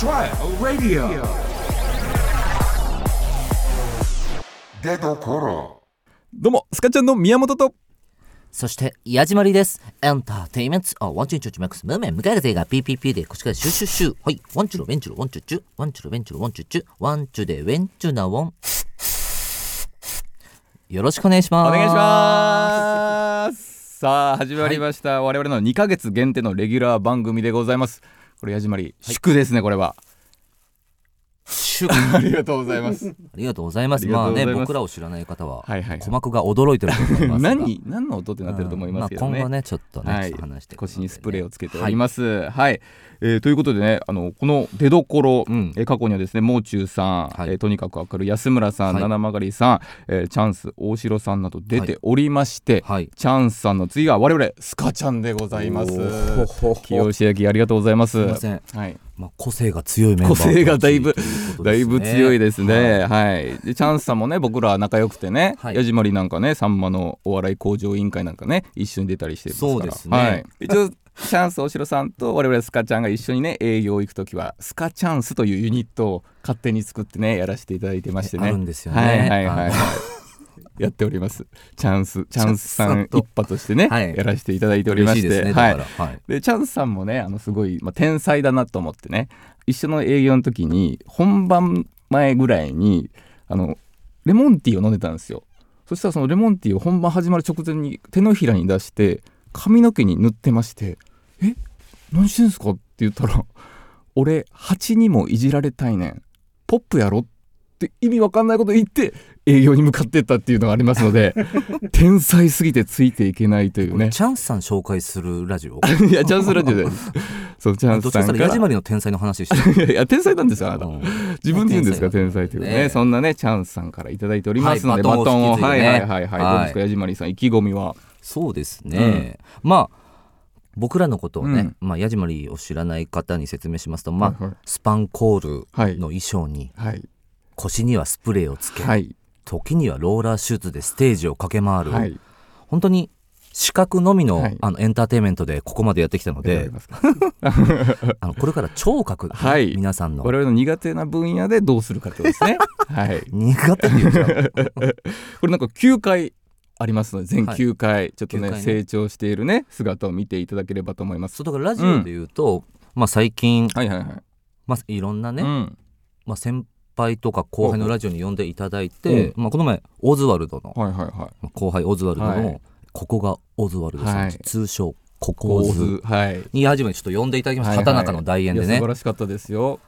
Trial Radio. 出どころ。どうもスカちゃんの宮本と。そして、矢島りです。エンターテイメント、あ、ワンチュンチュンチュマックス、ムーメン、向かい風が PPP で、こっちからシュッシュッシュ。はい、ワンチュル、ウェンチュル、ワンチュッチ。ュ、ワンチュル、ウェンチュル、ワンチュッチ。ュ、ワンチュで、ウェンチュなウォン。よろしくお願いします。お願いします。さあ始まりました、我々の2ヶ月限定のレギュラー番組でございますこれ矢島り祝ですねこれは。ありがとうございます。ありがとうございます。まあね、僕らを知らない方は、はいはい。はい鼓膜が驚いてると思いますが。何？何の音ってなってると思いますけどね、うんまあ、今後ね、ちょっとね、話して、腰にスプレーをつけております。はい、えーということでねあのこの出どころ、うんえー過去にはですねもう中さん、はいえーとにかく明るい安村さん、はい七曲さん、えーチャンス大城さんなど出ておりまして、はい。チャンスさんの次が我々スカちゃんでございます。清志焼きありがとうございます。すいませんはい、まあ、個性が強いメンバー個性がだいぶということだいぶ強いですね。はい。でチャンスさんもね僕ら仲良くてね、はい矢島りなんかねさんまのお笑い向上委員会なんかね一緒に出たりしてますから。そうですねはい。一応チャンス大城さんと我々スカちゃんが一緒にね営業行く時はスカチャンスというユニットを勝手に作ってねやらせていただいてましてね。あるんですよねはいはいはい。やっております。チャンスチャンスさん一派としてね、はいやらせていただいておりましてはい。でチャンスさんもねあのすごい、まあ、天才だなと思ってね一緒の営業の時に本番前ぐらいにあのレモンティーを飲んでたんですよそしたらそのレモンティーを本番始まる直前に手のひらに出して髪の毛に塗ってまして「え何してんすか?」って言ったら「俺蜂にもいじられたいねんポップやろ?」って意味わかんないこと言って営業に向かってったっていうのがありますので 天才すぎてついていけないというねチャンスさん紹介するラジオ？いやチャンスラジオです。そうチャンスさんから。というと矢島りの天才の話してるいや天才なんですよあなた。うん自分で言うんですか天天才才というねねそんなねチャンスさんからいただいておりますので、はいバトンをねはいはいはいはい、はいどうですか矢島りさん意気込みは？そうですね、まあ僕らのことをね、うまあ、矢島りを知らない方に説明しますと、まあはいはい。スパンコールはい。の衣装にはい。腰にはスプレーをつけ、はい。時にはローラーシューズでステージを駆け回る、はい。本当に視覚のみの,、はい。あのエンターテインメントでここまでやってきたのわで あのこれから聴覚、はい。皆さんの。我々の苦手な分野でどうするかってことですね。はい。苦手っていう。か これなんか9回ありますので全9回、ちょっとね9回ね成長しているね姿を見ていただければと思います。そうだからラジオで言うと、まあ、最近、はいはいはい。まあ、いろんなね、うん。まあ、先輩とか後輩のラジオに呼んでいただいて、まあ、この前オズワルドのはいはいはい。まあ後輩オズワルドの、はいここがオズワルドさん、はい通称ココ構オズ図はい。に初めてちょっと呼んでいただきました、畑中の大演でね素晴らしかったですよ。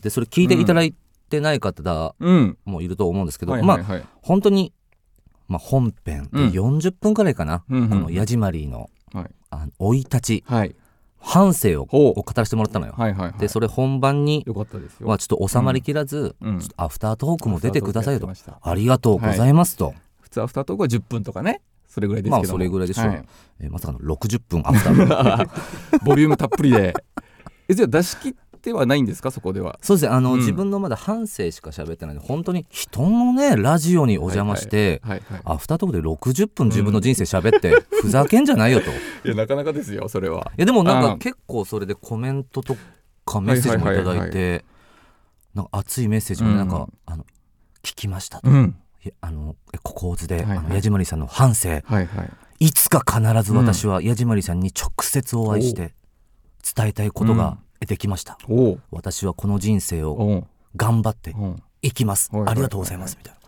でそれ聞いていただいてない方うん。もいると思うんですけど。まあ本当に、まあ、本編でうん。40分くらいかな、うんうんこのヤジマリーのはい。あの生い立ち。はい。反省を語らせてもらったのよ、はいはいはい。でそれ本番に。はちょっと収まりきらず、うん。アフタートークも出てくださいよとありがとうございますと、普通アフタートークは10分とかね。それぐらいですけど。も。まあそれぐらい。でしょう、はい。えーまさかの60分アフタートーク。ボリュームたっぷりで。えじゃあ出し切ってはないんですか？そこでは。そうですね。あの、うん。自分のまだ反省しか喋ってないので本当に人のねラジオにお邪魔して、はいはい。アフタートークで60分自分の人生喋って、ふざけんじゃないよと。い いやなかなかですよそれは。やでもなんうん。か結構それでコメントとかメッセージもいただいて、はいなんか熱いメッセージもねなんか、うんあの聞きましたと、うん。あのえここ図で、はいはい。あの矢島りさんの反省はいはい。いつか必ず私は矢島りさんに直接お会いして伝えたいことができました、私はこの人生を頑張っていきます、ありがとうございます。みたいな。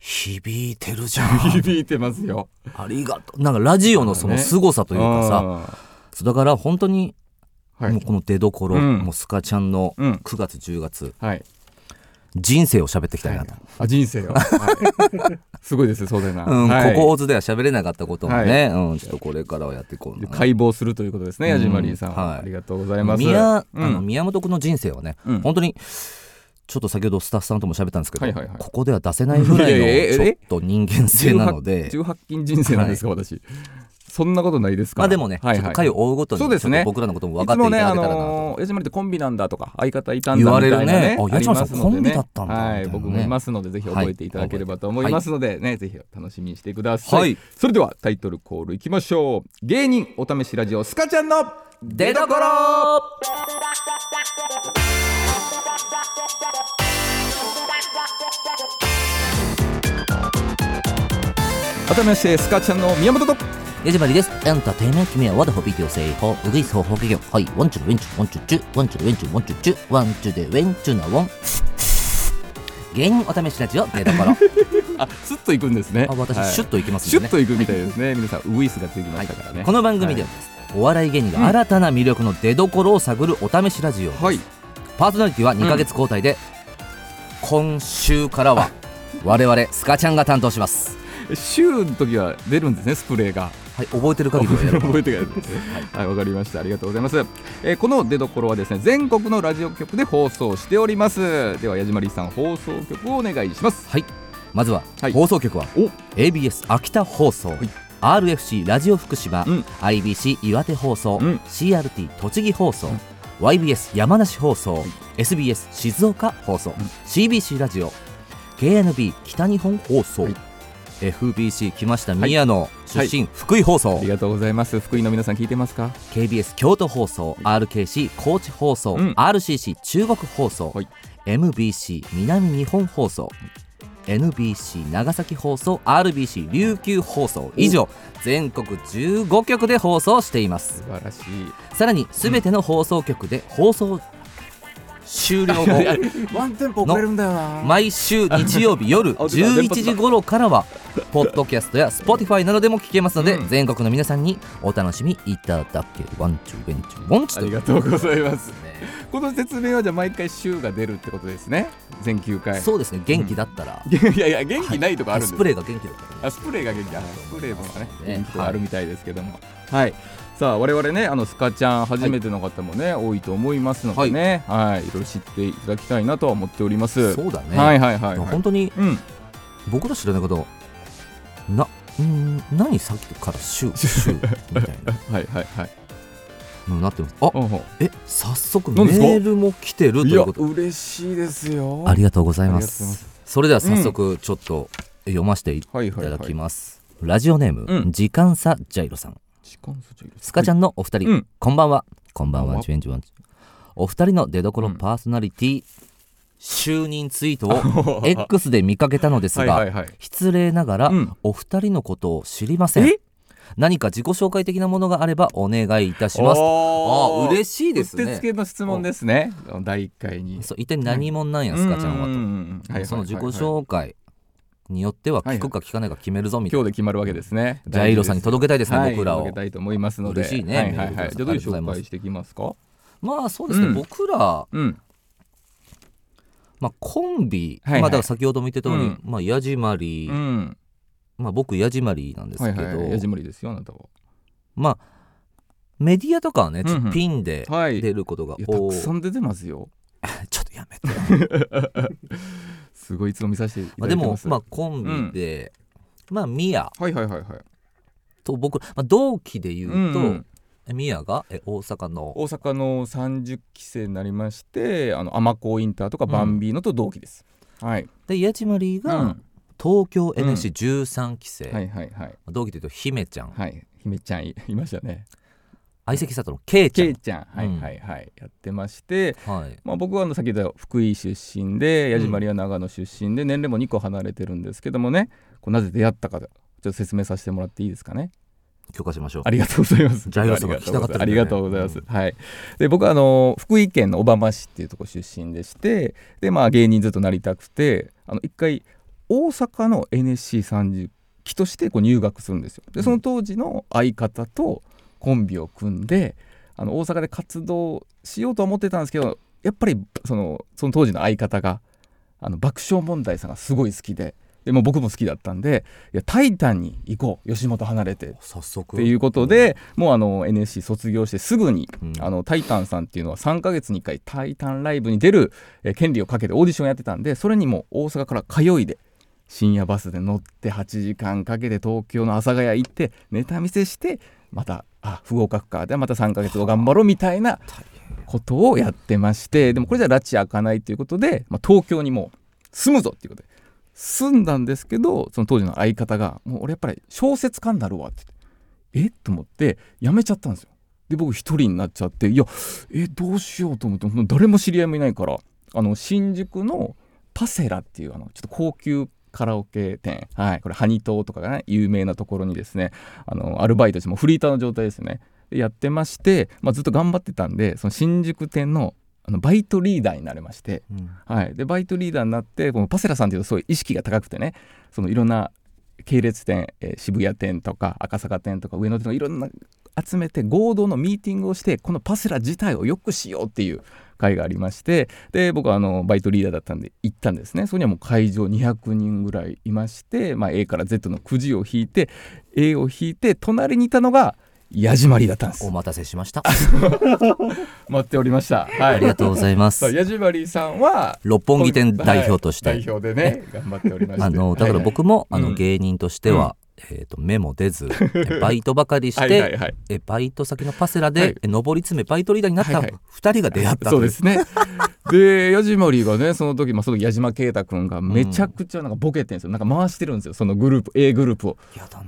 響いてるじゃん。響いてますよ。ありがとう。なんかラジオのその凄さというかさ、さ。そうだから本当にはい。もうこの出どころ、うん。もうスカちゃんのうん。9月10月。はい。人生を喋っていきたいなと、あ人生を。はい。すごいですね壮大な。うんはい。ここ大津では喋れなかったこともね、うん、ちょっとこれからはやっていこうな。解剖するということですね、うん矢島リーさんは、はい。ありがとうございます。宮,、うん。あの宮本君の人生はね、うん。本当にちょっと先ほどスタッフさんとも喋ったんですけど、はいはいはい。ここでは出せないぐらいのちょっと人間性なので。18金人生なんですか、私。そんなことないですかまあでもね、はいはい、ちょっと回を追うごとにそうですね。僕らのことも分かっていただけたらなと、いつもね、あのー、矢島りってコンビなんだとか相方いたんだ言われるみたいなねね。あありますので矢島さんコンビだったんだね。はい、僕もいますのでぜひ覚えていただければと思いますのでね、ぜひ楽しみにしてください、はい。それではタイトルコールいきましょう。芸人お試しラジオスカちゃんの出どころ改めましてスカちゃんの宮本と矢島りです。エンターテイメント君は和田ホビデオ製法う。ぐいそうほうけぎょはい。ワンチュルウェンチュワンチュチュワンチュルウンチュワンチュッチュワンチュでウェンチュなワン芸人お試しラジオ出どころあスッといくんですねあ私、シュッといきますねシュッといくみたいですね皆さんウグイスがついてましたからねこの番組ではです、お笑い芸人が新たな魅力の出どころを探るお試しラジオです、はいパーソナリティは2ヶ月交代で、今週からは我々スカちゃんが担当します週の時は出るんですねスプレーがはい覚えてる限り 覚えてください。はい、わかりました。ありがとうございます。えーこの出所はですね、全国のラジオ局で放送しております。では、矢島りさん、放送局をお願いします。はいまずは、はい放送局はお ABS 秋田放送、い RFC ラジオ福島、うん IBC 岩手放送、うん CRT 栃木放送、YBS 山梨放送、SBS 静岡放送、CBC ラジオ KNB 北日本放送、はい FBC 来ました。宮野出身、福井放送。ありがとうございます。福井の皆さん聞いてますか？KBS 京都放送 RKC 高知放送、うん。RCC 中国放送、はい。MBC 南日本放送 NBC 長崎放送 RBC 琉球放送以上全国15局で放送しています。素晴らしい。さらに全ての放送局で放送終了。後 ワンテンポ遅れるんだよな。毎週日曜日夜 あ出た連11発だ時頃からはポッドキャストや Spotify などでも聞けますので、うん。全国の皆さんにお楽しみいただけワンチューベンチューワンチュー。ありがとうございます。ねこの説明はじゃあ毎回週が出るってことですね。全9回。そうですね。元気だったら、いやいや、元気ないとこあるんですスプレーが元気だったら。ねあスプレーが元気。あスプレーもねね。元気とかあるみたいですけども。はい、さあ我々ねあのスカちゃん初めての方もね、多いと思いますのでねはい、い、ろいろ知っていただきたいなとは思っております。そうだね、はいはいはい、はい、本当にうん。僕ら知らないけどなうん何さっきからシューシューみたいな。はいはいはい。なってます。あほうほえ早速メールも来てるということ。嬉しいですよ。ありがとうございます。ます。それでは早速ちょっと読ませていはいはいはい。ただきます、ラジオネーム、うん。時間差ジャイロさんスカちゃんのお二人、うん。こんばんは。こんばんは。こんばんは。ジュエンジュワン。お二人の出どころうん。パーソナリティ、就任ツイートを X で見かけたのですが、はい失礼ながら、うん。お二人のことを知りません。え？何か自己紹介的なものがあればお願いいたします。ああ嬉しいですね。つけの質問ですね。第1回に。そう一体何者なんやスカちゃんはと、その自己紹介によっては聞くか聞かないか決めるぞみたい今な、日で決まるわけですね。ジャイロさんに届けたいですね、はい。僕らを。届けたいと思いますので。嬉しいねはいはいじゃあどういう紹介していきますか？まあそうですね、うん。僕ら、うん。まあ、コンビ、はいはい。まあだから先ほども言ってたように、うん。まあヤジマリー、うん。まあ僕ヤジマリーなんですけど、はいはいヤジマリですよあなたは。まあメディアとかはね、ピンではい。出ることがい。やた多い、くさん出てますよ。ちょっとやめて すごいいつも見させていたまあでもだいてます。まあコンビで、まあミヤ。はいはいはいはい。と僕、まあ、同期で言うと、うんミヤがえ大阪の。大阪の30期生になりましてあの尼子インターとかバンビーノと同期です、はい、でヤジマリーが、うん。東京 NSC13 期生、はいはいはい。同期で言うと姫ちゃん。はい。姫ちゃんいいましたね相席スタートのケイちゃん。ちゃん。はいはいはい、やってまして。はい。まあ、僕はあの先ほど福井出身で矢島りは長野出身で年齢も2個離れてるんですけどもね。こうなぜ出会ったかちょっと説明させてもらっていいですかね。許可しましょう。ありがとうございます。ジャイロさんが聞きたかったねありがとうございます、はい。で僕はあの福井県の小浜市っていうところ出身でしてでまあ芸人ずっとなりたくてあの一回大阪の NSC30 期としてこう入学するんですよ。でその当時の相方とコンビを組んであの大阪で活動しようと思ってたんですけどやっぱりそのその当時の相方があの爆笑問題さんがすごい好きででもう僕も好きだったんで「いやタイタンに行こう吉本離れて」早速。っていうことで、もうあの NSC 卒業してすぐに、うん。あのタイタンさんっていうのは3ヶ月に1回タイタンライブに出る、えー権利をかけてオーディションやってたんでそれにもう大阪から通いで深夜バスで乗って8時間かけて東京の阿佐ヶ谷行ってネタ見せしてまたあ不合格か。でまた3ヶ月後頑張ろうみたいなことをやってましてでもこれじゃ拉致開かないということで、まあ、東京にも住むぞっていうことで住んだんですけどその当時の相方が「もう俺やっぱり小説家になるわ」って言ってえっと思って辞めちゃったんですよ。で僕一人になっちゃっていやえどうしようと思ってもう誰も知り合いもいないからあの新宿のパセラっていうあのちょっと高級カラオケ店、はい、これハニトーとかがね有名なところにですねあのアルバイトしてもうフリーターの状態ですね。でやってまして、まあ、ずっと頑張ってたんでその新宿店のあのバイトリーダーになれまして、うん。はい、でバイトリーダーになってこのパセラさんっていうとそういう意識が高くてねそのいろんな系列店、えー渋谷店とか赤坂店とか上野店とかいろんな集めて合同のミーティングをしてこのパセラ自体を良くしようっていう会がありましてで僕はあのバイトリーダーだったんで行ったんですね。そこにはもう会場200人ぐらいいまして、まあ、A から Z のくじを引いて A を引いて隣にいたのがヤジマリだったんです。お待たせしました。待っておりました。はい。ありがとうございます。ヤジマリさんは六本木店代表として、はい代表でね頑張っておりまして。あのだから僕も、あのうん。芸人としては、えー、と目も出ずえバイトばかりして、はいえバイト先のパセラで、上り詰めバイトリーダーになったはいはい。2人が出会ったという。そうですね。でヤジマリがねその時、まあ、その時矢島啓太君がめちゃくちゃなんかボケてんですよ、なんか回してるんですよそのグループ A グループを。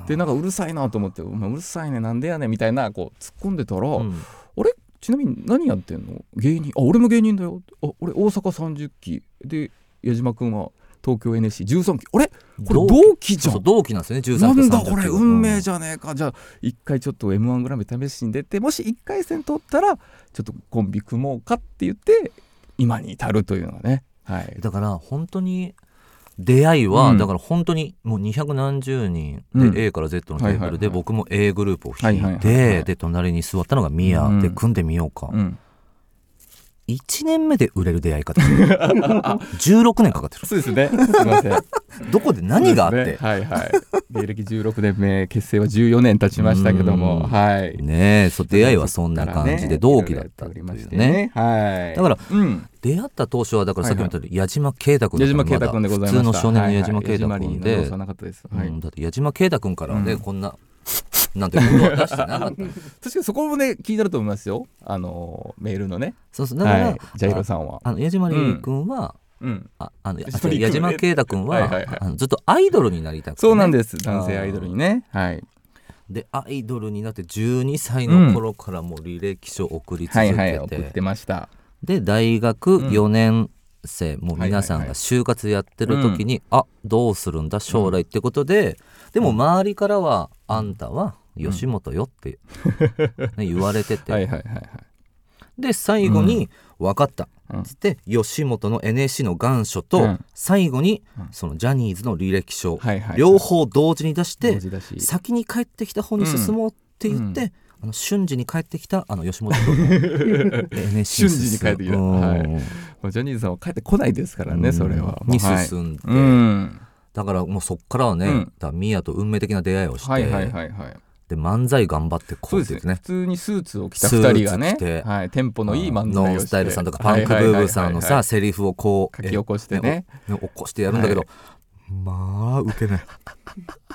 でなんかうるさいなと思って「お前うるさいねなんでやねん」みたいなこう突っ込んでたら「うん。あれ？ちなみに何やってんの？芸人？あ俺も芸人だよ。あ俺大阪30期。で矢島君は東京 NSC13 期。あれ？これ同期。じゃん。同期なんですよね13なんと30だこれ運命じゃねえか。じゃあ一回ちょっと m 1グランプリ試しに出てもし一回戦取ったらちょっとコンビ組もうかって言って今に至るというのがね。はい。だから本当に出会いは、うん。だから本当にもう200何十人で、うん。A から Z のテーブルで、僕も A グループを引いて、で隣に座ったのがミヤ、うん。で組んでみようか、うん1年目で売れる出会い方。16年かかってる。そうですね。すいません。どこで何があって、ね。はいはい。芸歴16年目結成は14年経ちましたけども。うん。はい。ねえそう出会いはそんな感じで同期だったっていうっておりましてね。はい。だからうん。出会った当初はだからさっきも言ったように矢島啓太君だ矢島啓太君でございました。まだ普通の少年の矢島啓太はいはい。君で、はなかったです。はい。うん。だって矢島啓太君からね、うん。こんななんてことは出してなかった。確かにそこもね気になると思いますよ。あのメールのね。そうそう。だから、はい。ジャイロさんは。あの矢島り君は、うん。ああの矢島啓太君ははいはいはい。あのずっとアイドルになりたくて、ね、そうなんです。男性アイドルにね。はい。でアイドルになって12歳の頃からもう履歴書を送り続はけて、いはい送ってました。で大学うん。4年生、もうはいはいはい。皆さんが就活やってる時に、あどうするんだ将来ってことで、でも周りからは、あんたは吉本よって、ね言われてて、はいはいはいはい。で最後に「分かった」うん。っつって吉本の NSC の願書と、うん。最後にうん。そのジャニーズの履歴書、はいはい両方同時に出して、先に帰ってきた方に進もうって言って、うんあの瞬時に帰ってきたあの吉本の NSC 瞬時に帰ってきた。うん。はい。まあジャニーズさんは帰ってこないですからねそれは。にはい進んで、うん。だからもうそっからはね、うん。だミヤと運命的な出会いをして、はいはいはいはい。で漫才頑張ってこそううですねってね普通にスーツを着た二人がねはい。テンポのいい漫才ノをして。ンスタイルさんとかパンクブーブーさんのはいはいはいはいさセリフをこう書き起こしてね。え起こしてやるんだけど、はまあウケない。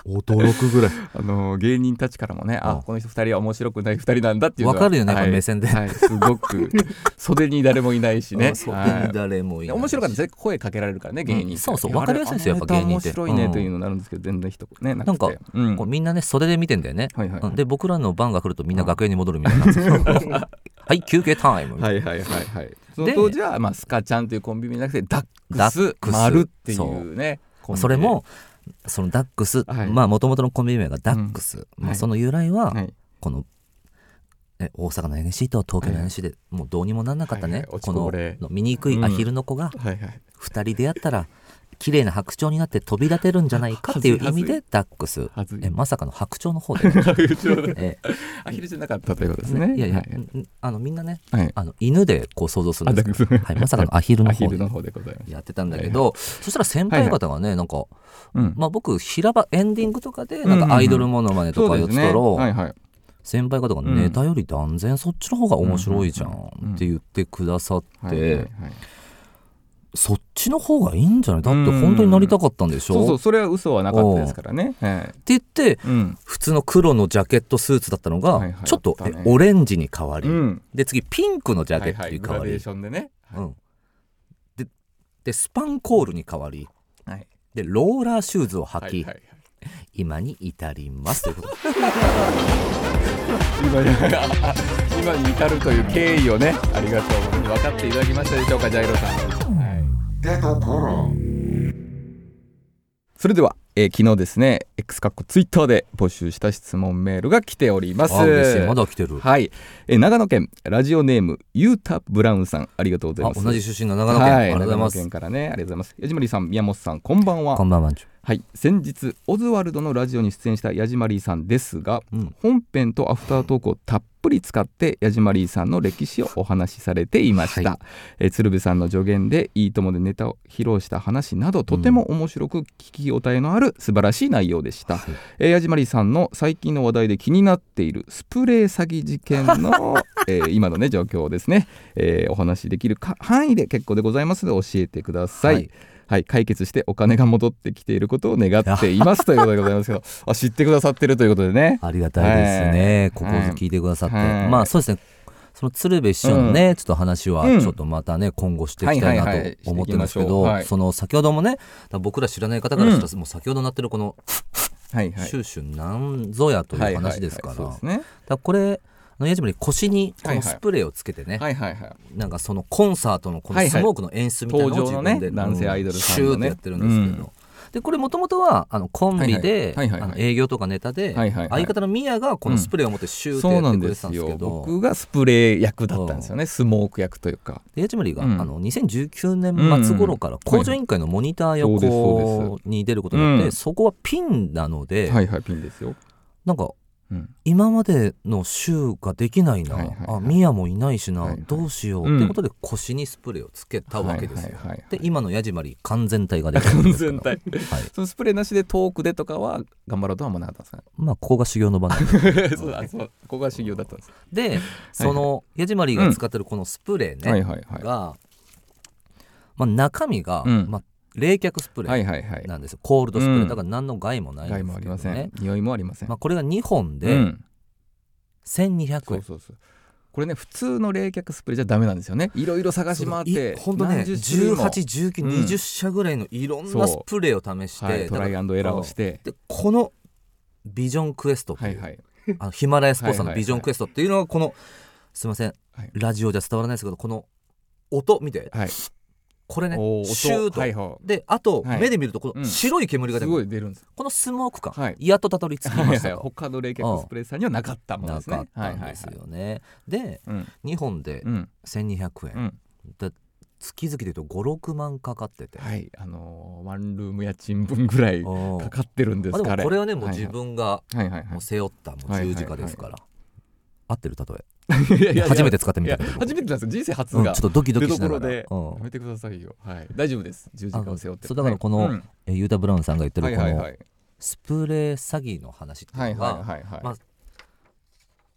驚くぐらい。あの芸人たちからもねうん。あこの人二人は面白くない二人なんだっていうのはわかるよねはい。目線で。はい。すごく袖に誰もいないしね。そうはい誰もいない。面白かったですね声かけられるからね芸人うんそうそういやわかりやすいんですよやっぱ芸人面白いねうんというのになるんですけど全然一言ねなんかうん。こうみんなね袖で見てんだよね、はいはいうん。で僕らの番が来るとみんな楽屋に戻るみたいな。はい休憩タイム、はいはいはいはい。その当時は、まあ、スカちゃんというコンビ名じゃなくてダッダクスックス。丸っていうねそれもそのダックス、はい。まあもともとのコンビ名がダックス、まあ、はいその由来は、はい。このえ大阪の NC と東京の NC でもうどうにもなんなかったね、はいはい。この醜いアヒルの子がはいはい。2人出会ったら 綺麗な白鳥になって飛び立てるんじゃないかっていう意味でダックス。えまさかの白鳥の方で、えアヒルじゃなかったということですね。いやいや、はい。んあのみんなねはい。あの犬でこう想像するあんです。けど、はい、まさかのアヒルの方で。やってたんだけど、そしたら先輩方がね、なんか、うん。まあ、僕平場エンディングとかでなんかアイドルものまねとかやってたら、はいはい。先輩方がネタより断然そっちの方が面白いじゃんって言ってくださって、はいはいはいそっちの方がいいんじゃない？だって本当になりたかったんでしょ？そうそうそれは嘘はなかったですからね。はいって言ってうん。普通の黒のジャケットスーツだったのが、はいはい。ちょっと、ねえオレンジに変わり、うん。で次ピンクのジャケットに変わり、グラデーションでね。うん、ででスパンコールに変わり。はい。でローラーシューズを履き、はいはい今に至ります。ということで。今今 今に至るという経緯をねありがとう。分かっていただきましたでしょうかジャイロさん、はい、出どころ。それでは、えー昨日ですね X かっこツイッターで募集した質問メールが来ております。まだ来てる。はい、えー長野県ラジオネームゆうたブラウンさんありがとうございます。あ同じ出身が長野県、はい、ありがとうございま長野す県からねありがとうございます。矢島さん宮本さんこんばんは。こんばんははい。先日オズワルドのラジオに出演したヤジマリーさんですが、うん。本編とアフタートークをたっぷり使ってヤジマリーさんの歴史をお話しされていました、はえー鶴瓶さんの助言でいいともでネタを披露した話などとても面白く聞き応えのある素晴らしい内容でした、はい。えーヤジマリーさんの最近の話題で気になっているスプレー詐欺事件の、えー今のね状況をですね、えーお話しできるか範囲で結構でございますので教えてください、はいはい、解決してお金が戻ってきていることを願っていますということでございますけど あ知ってくださってるということでね。ありがたいですね、はいここ聞いてくださって、はい。まあそうですね。その鶴瓶師匠のね、ちょっと話はうん。ちょっとまたね今後していきたいなはいはいはいと思ってるんですけど、していきましょうはいその先ほどもね僕ら知らない方からしたら、もう先ほどなってるこのはいはい「シューシュなんぞや」という話ですから、はいはいはい。そうですね。だからこれ矢島に腰にこのスプレーをつけてね、はいはいはい。なんかそのコンサートのこのスモークの演出みたいなのを自分で、ね男性アイドルさね。シューってやってるんですけど、でこれもともとはあのコンビで営業とかネタで、はいはいはい。相方のミヤがこのスプレーを持ってシューってやってくれてなんですよたん。ですけど、僕がスプレー役だったんですよね。スモーク役というか。でヤチマリが、うん。あの2019年末頃から工場委員会のモニター横に出ることになって、うん。そこはピンなので、はいはいピンですよ、なんかうん、今までのシューができないな、はいはいはい。あミヤもいないしな、はいはい。どうしよう、うん。ってことで腰にスプレーをつけたわけですよ。はいはいはいはい。で今のヤジマリ完全体ができるん完ですけど。全体。はい、そのスプレーなしでトークでとかは頑張ろうとは思わなかったんですか？まあここが修行の場なんで。そうあそうここが修行だったんです、でそのヤジマリが使ってるこのスプレーね、はいはいはい。が、まあ、中身が、うん。まあ、冷却スプレはいーはいはい。なんですよ、コールドスプレー、うん。だから何の害もないんですけど、ね、害もありません。匂いもありません、まあ、これが2本うでん、1200円、そうそうそう。これね普通の冷却スプレーじゃダメなんですよね。いろいろ探し回って本当ね何十種類も。1819、うん。20社ぐらいのいろんなスプレーを試して、はい、トライアンドエラーをして。でこのビジョンクエストって、はいはい。あのヒマラヤスポーツさんはいはいはい。のビジョンクエストっていうのがこのすいません、はい。ラジオじゃ伝わらないですけどこの音見て。はいこれねシューと、はいはであと、はい。目で見るとこうん。の白い煙が出る、ごい出るんです。このスモーク感、はい。やっとたどり着きはいましたと、は い他の冷却スプレーさんにはなかったものなですね。かったんですよね、でうん。2本でうん。1200円、うん。で月々で言うと56万かかってて、はい。あのーワンルーム家賃分ぐらいかかってるんですまあ、でかもこれはねもうはい自分がはいはいはい。もう背負ったもう十字架ですから、合ってる例えい。やいやいや初めて使ってみた。初めてなんですよ。人生初うん、ちょがっとドキド出キしながら、うん。やめてくださいよ。はい。大丈夫です。十字架を背負って。そうだからこのうん。えユータ・ブラウンさんが言ってるこのはいはい。はいスプレー詐欺の話ってはいいうのがはいはいはいまあ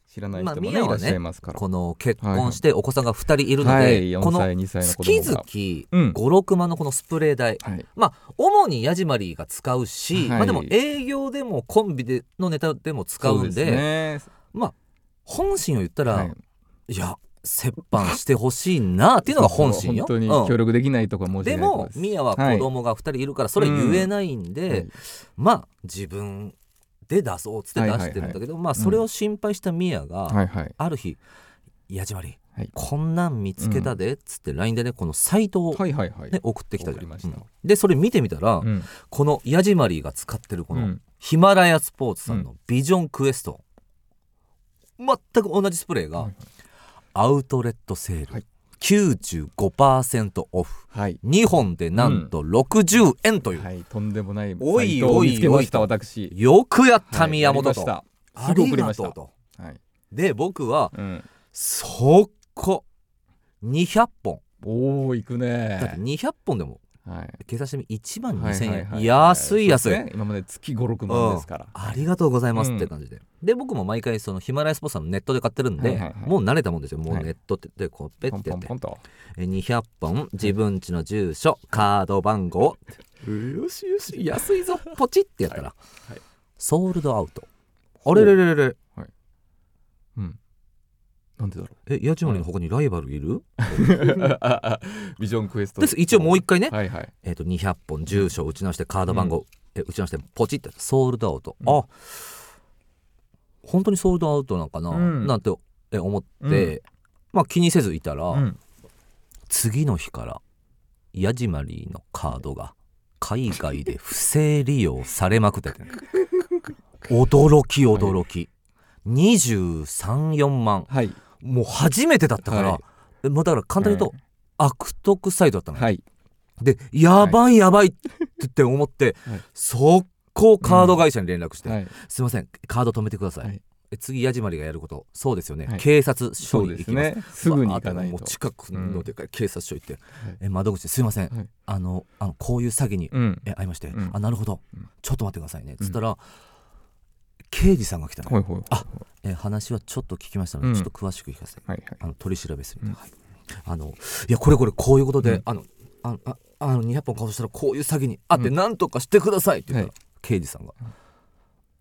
知らないまあ人もねいらっしゃいますから。この結婚してお子さんが2人いるので、はい。4この歳2歳の子月々うん。56万のこのスプレー代、はい。まあ主にヤジマリーが使うし、はい。まあでも営業でもコンビでのネタでも使うんでね。まあ本心を言ったら、はい。い、や折半してほしいなっていうのが本心よ。本当にうん。協力できないとか申し訳でもないところですミヤは子供が2人いるからそれ言えないんで、はい。まあ自分で出そうっつって出してるんだけど、まあそれを心配したミヤが、はいはい。ある日「矢島り、はい。こんなん見つけたで」っつって LINE でねこのサイトを、ねはいはいはい。送ってきたじゃん。でそれ見てみたら、うん。このヤジマリーが使ってるこのうん。ヒマラヤスポーツさんのビジョンクエスト、全く同じスプレーがはいはい。アウトレットセール、はい。95%オフはい。2本でなんと60円という、はいとんでもないおいサイトを見つけましたおい私。よくやったはい宮本と、やりました。ありがとうと。はい。で僕はうん。速攻200本。おお行くだってね200本でもはい。計算してみ1万2000円、はいはいはい安い安い、ね。今まで月56万ですから。ありがとうございますって感じで、で僕も毎回そのヒマラヤスポーツさんのネットで買ってるんで、はいはいはい。もう慣れたもんですよ。もうはいネットでこうペッてやって。ポンポンと。え200本自分家の住所カード番号。よしよし。安いぞ。ポチってやったら、はい。はい。ソールドアウト。あれれれれれ。うんなんでだろえ家賃の他にライバルいる、う ビジョンクエスト。です。一応もう一回ね、はいはい。えっ、と200本住所を打ち直してカード番号、え打ち直してポチってソールドアウト、うん。あ本当にソールドアウトなんかな、うん。なんてえ思って、まあ気にせずいたら、うん。次の日からヤジマリーのカードが海外で不正利用されまくってて 驚き驚き。234万。はいもう初めてだったから、はい。えもうだから簡単に言うと、悪徳サイトだったの、はい。でやばいやばいって思って、はい。速攻カード会社に連絡して、はい。すいませんカード止めてください、はい。え次ヤジマリがやることそうですよね、はい。警察署に行きます。ね。すぐに行かないと。もう近くのでかい警察署行って、い。え窓口ですいません、はい。あのあのこういう詐欺に、うん。え会いまして、うん。あなるほど、うん。ちょっと待ってくださいね。つったら、刑事さんが来たの、ほいほいあえ話はちょっと聞きましたので、うん。ちょっと詳しく聞かせて。はいはい。あの取り調べする、うん。はい、あのいやこれこれこういうことで、うん。あのあああの200本買おうとしたらこういう詐欺にあってうん。何とかしてくださいって言ったら、はい。刑事さんが、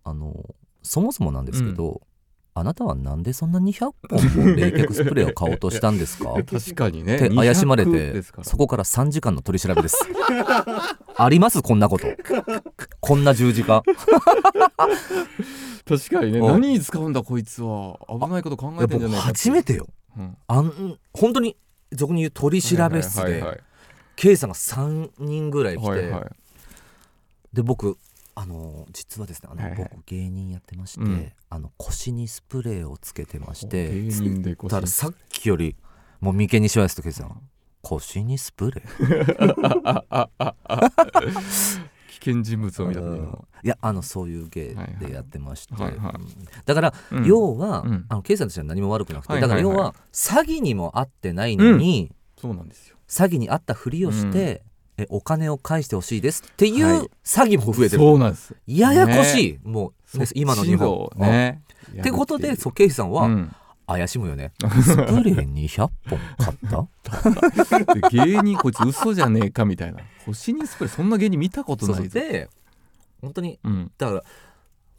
あのそもそもなんですけど、あなたはなんでそんな200本も冷却スプレーを買おうとしたんですか？確かにね。って怪しまれ200てそこから3時間の取り調べです。あります？こんなこと。こんな十字架。確かにね。うん。何に使うんだこいつは。危ないこと考えてんじゃないか初めてよ。うん。あん本当に俗に言う取り調べ室ではいはい刑事さんが3人ぐらい来て、はいはいはい。で僕あの実はですねあの、はいはい。僕芸人やってまして、うん。あの腰にスプレーをつけてまして芸人で腰。だからさっきよりもう眉間にしわ寄せと刑事さん腰にスプレー？危険人物を見たいやあのそういう芸はいはい。でやってまして、はいはい。うんだから、うん。要は、うん。あの刑事さんたちは何も悪くなくて、はいだから要はいはいは詐欺にも遭ってないのに、そうなんですよ。詐欺に遭ったふりをして、えお金を返してほしいですっていうはい。詐欺も増えてる、そうなんです。ややこしい、もう、ね今の日本。ね。うん。ってことでそう刑事さんは、うん。怪しむよね。スプレー200本買った？で芸人こいつ嘘じゃねえかみたいな。星にスプレーそんな芸人見たことないで本当にうん。だからも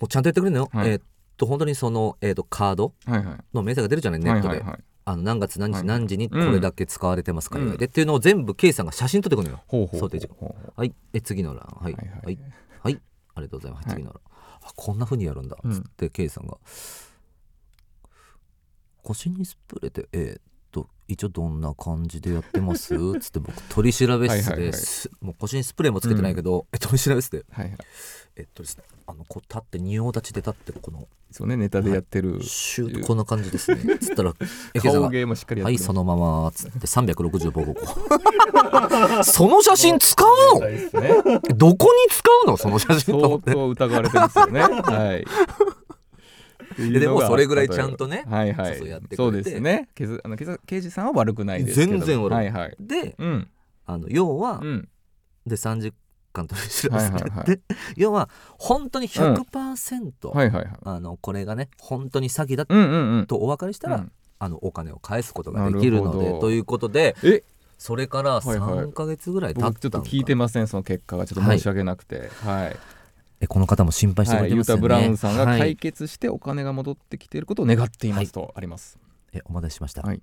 うちゃんとやってくれるのよ、はい。えーっと本当にその、えーっとカードはいはい。の明細が出るじゃないネットで、はいはいはいあの何月何はい日何時にこれだけ使われてますか、うん。で。っていうのを全部ケイさんが写真撮ってくるのよ。ほうほうほう。想定時間はい。え次の欄。はい。はいはい。はい。はい。ありがとうございます、はい。次の欄。あこんな風にやるんだ。うん。つってケイさんが。腰にスプレーってえーっと一応どんな感じでやってます？つって僕取り調べ室はいはいはい。です。もう腰にスプレーもつけてないけど、え取り調べ室で。はいはいえっとですねあのこう立って仁王立ちで立ってこのそうねネタでやってる。シューッとこんな感じですね。つったらえケイさんが顔芸もしっかりやってはいそのままつって360ボコボコその写真使うの？ね。どこに使うの？その写真と思相って。当疑われてるんですよね。はい。ででもそれぐらいちゃんとねはいはい。そうやってそうですね。けずあのけず刑事さんは悪くないですけど全然悪くない。はいはい。でうん。あの要は、うん。で3時間取り調べはいはいはい。で要は本当に100%、はいはいはい。あのこれがね本当に詐欺だうんうんうん。とお分かりしたら、うん。あのお金を返すことができるのでということでえ？それからはいはい。3か月ぐらい経ったのか。僕ちょっと聞いてませんその結果が。ちょっと申し訳なくて。はい。えこの方も心配してくはい。ユータ・れてますよね、ブラウンさんがはい。解決してお金が戻ってきていることを願っていますとありますえお待たせしました、はい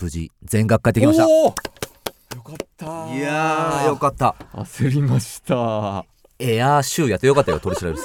無事全額帰ってきましたよかった。いやーよかった。焦りました。エアーシューやってよかったよ取り調べで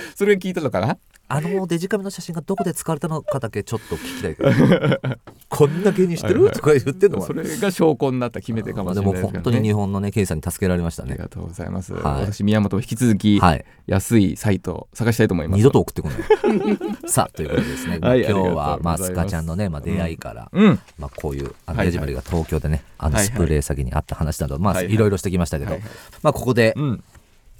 す それ聞いたのかな？あのデジカメの写真がどこで使われたのかだけちょっと聞きたいからこんな芸人知ってる、はいはい。とか言ってんのかそれが証拠になった決め手かもしれないでも本当に日本のねケイさんに助けられましたね。ありがとうございます、はい。私宮本を引き続きはい。安いサイトを探したいと思います。二度と送ってこない。さあということでですね、はい今日はまあスカちゃんのね、まあ、出会いから、うん。まあ、こういうあのはいはい。ヤジマリが東京でねあのスプレー詐欺にあった話など、まあはいろいろしてきましたけど、まあここでうん。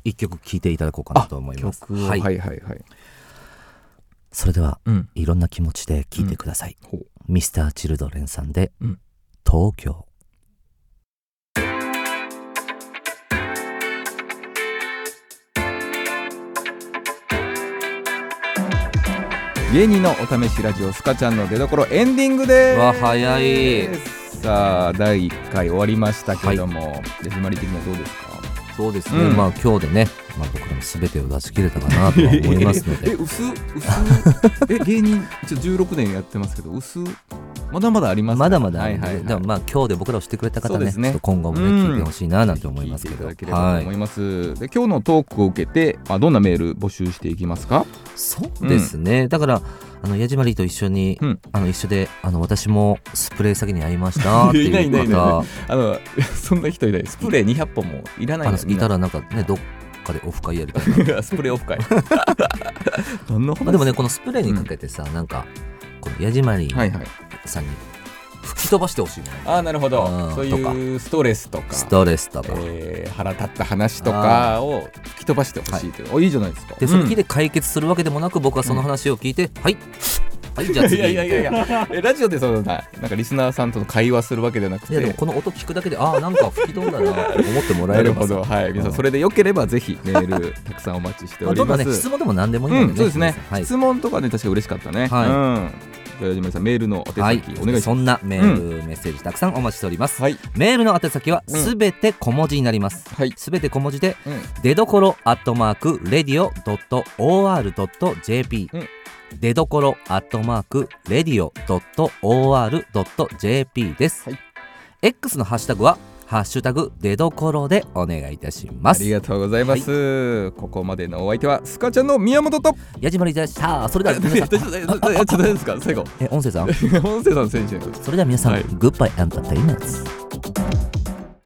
一曲聴いていただこうかなと思います。ははい。いはいはいそれではうん。いろんな気持ちで聴いてください、ほう。ミスターチルドレンさんで、うん。東京。芸人のお試しラジオスカちゃんの出所エンディングです。わ早い。さあ第1回終わりましたけども、ヤジマリ的にはどうですか？そうですね、うん。まあ今日でね、まあ、僕らも全てを出し切れたかなとは思いますの えで薄薄え芸人ちょ16年やってますけど薄まだまだありますまだまだあるんで、はいはいはい。でもまあ今日で僕らを知ってくれた方ねね。今後もね、うん。聞いてほしいななんて思いますけ聞いていどただければとはい思います、で今日のトークを受けて、まあ、どんなメール募集していきますか？そうですね、だからあのヤジマリーと一緒に、うん。あの一緒であの私もスプレー詐欺に遭いましたっていう いないいないいない。方あの そんな人いない。スプレー200本もいらないあののいたらなんかねどっかでオフ会やりたいな。スプレーオフ会。何の話？まあでもねこのスプレーにかけてさ、なんかこのヤジマリーはいはいさんに吹き飛ばしてほしいもの、ああなるほど。うんそういうストレスとか。ストレスとか、えー腹立った話とかを吹き飛ばしてほしいという、おいいじゃないですか。でその日でで解決するわけでもなく僕はその話を聞いて、はい。はいじゃあ次。いやいやいやいや。えラジオでそのななんかリスナーさんとの会話するわけではなくいやでもてこの音聞くだけでああなんか吹き飛んだなって思ってもらえればさ。ほど。はい。皆さんそれでよければぜひメール たくさんお待ちしてまあどんなおります、ね質問でも何でもいいのでね、うん、そうですね、はい。質問とかね確か嬉しかったね。はい。うん矢島さんメールの宛はい。先お願いします。そんなメール、メッセージたくさんお待ちしております、はい。メールの宛先はうん。すべて小文字になります。はい。すべて小文字でうん。出どころアットマークレディオ .or.jp うん。出どころアットマークレディオ .or.jp です、はい。X のハッシュタグはハッシュタグ出どころでお願いいたします。ありがとうございます、ここまでのお相手はスカちゃんの宮本と。矢島りでしたそれでは皆さんちょっとですか最後え音声さん音声さんの選手それでは皆さん、はいグッバイエンターテインメント